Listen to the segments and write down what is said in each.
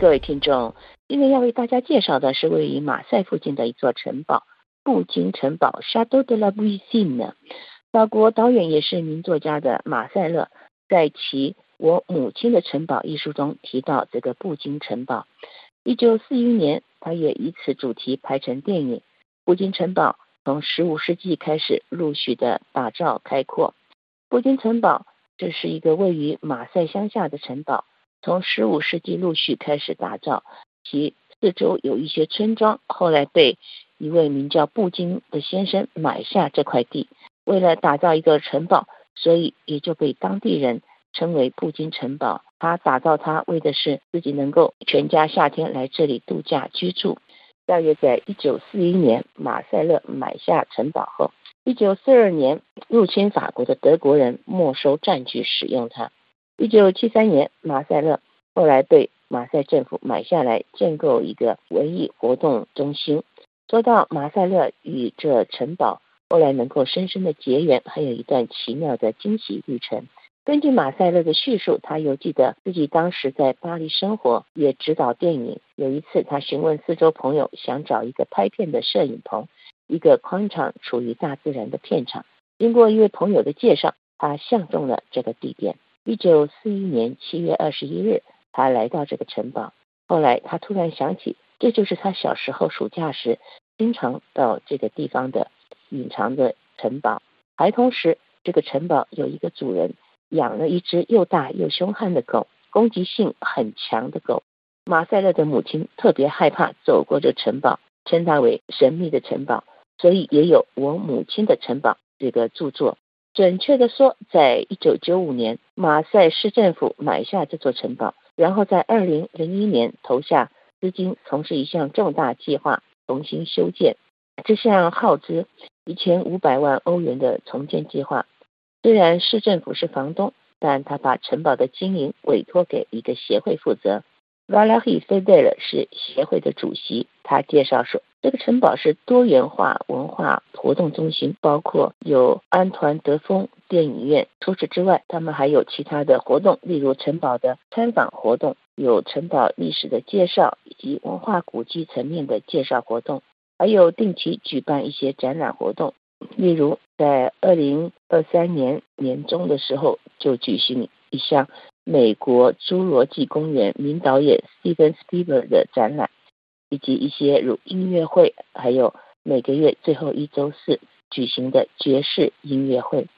各位听众，今天要为大家介绍的是位于马赛附近的一座城堡——布金城堡 （Chateau de la Bouissine）。法国导演也是名作家的马赛勒，在其《我母亲的城堡》一书中提到这个布金城堡。一九四一年，他也以此主题拍成电影。布金城堡从十五世纪开始陆续的打造开阔。布金城堡这是一个位于马赛乡下的城堡。从十五世纪陆续开始打造，其四周有一些村庄，后来被一位名叫布金的先生买下这块地，为了打造一个城堡，所以也就被当地人称为布金城堡。他打造它为的是自己能够全家夏天来这里度假居住。大约在一九四一年，马塞勒买下城堡后，一九四二年入侵法国的德国人没收占据使用它。一九七三年，马赛勒后来被马赛政府买下来，建构一个文艺活动中心。说到马赛勒与这城堡后来能够深深的结缘，还有一段奇妙的惊喜历程。根据马赛勒的叙述，他又记得自己当时在巴黎生活，也指导电影。有一次，他询问四周朋友，想找一个拍片的摄影棚，一个宽敞、处于大自然的片场。经过一位朋友的介绍，他相中了这个地点。一九四一年七月二十一日，他来到这个城堡。后来，他突然想起，这就是他小时候暑假时经常到这个地方的隐藏的城堡。孩童时，这个城堡有一个主人养了一只又大又凶悍的狗，攻击性很强的狗。马塞勒的母亲特别害怕走过这城堡，称它为神秘的城堡，所以也有《我母亲的城堡》这个著作。准确的说，在一九九五年，马赛市政府买下这座城堡，然后在二零零一年投下资金，从事一项重大计划，重新修建。这项耗资一千五百万欧元的重建计划，虽然市政府是房东，但他把城堡的经营委托给一个协会负责。Valerie Fedel 是协会的主席，他介绍说。这个城堡是多元化文化活动中心，包括有安团德丰电影院。除此之外，他们还有其他的活动，例如城堡的参访活动，有城堡历史的介绍以及文化古迹层面的介绍活动，还有定期举办一些展览活动。例如，在二零二三年年中的时候，就举行一项美国侏罗纪公园名导演 Steven Spielberg 的展览。以及一些如音乐会，还有每个月最后一周四举行的爵士音乐会。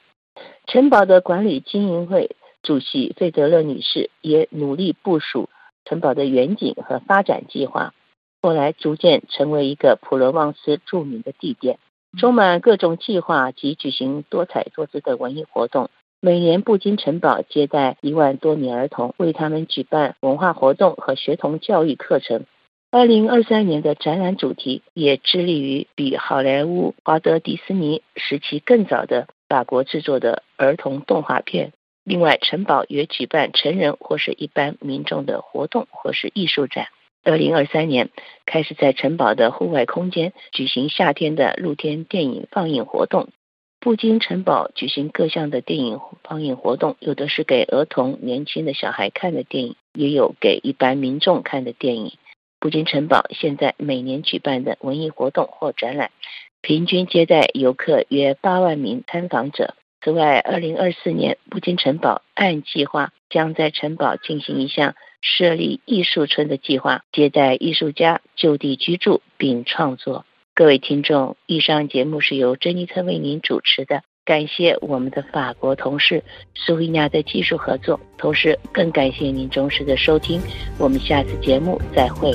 城堡的管理经营会主席费德勒女士也努力部署城堡的远景和发展计划，后来逐渐成为一个普罗旺斯著名的地点，充满各种计划及举行多彩多姿的文艺活动。每年布金城堡接待一万多名儿童，为他们举办文化活动和学童教育课程。二零二三年的展览主题也致力于比好莱坞、华德迪斯尼时期更早的法国制作的儿童动画片。另外，城堡也举办成人或是一般民众的活动或是艺术展。二零二三年开始在城堡的户外空间举行夏天的露天电影放映活动。布金城堡举行各项的电影放映活动，有的是给儿童、年轻的小孩看的电影，也有给一般民众看的电影。布金城堡现在每年举办的文艺活动或展览，平均接待游客约八万名参访者。此外，二零二四年，布金城堡按计划将在城堡进行一项设立艺术村的计划，接待艺术家就地居住并创作。各位听众，以上节目是由珍妮特为您主持的。感谢我们的法国同事苏伊娜的技术合作，同时更感谢您忠实的收听。我们下次节目再会。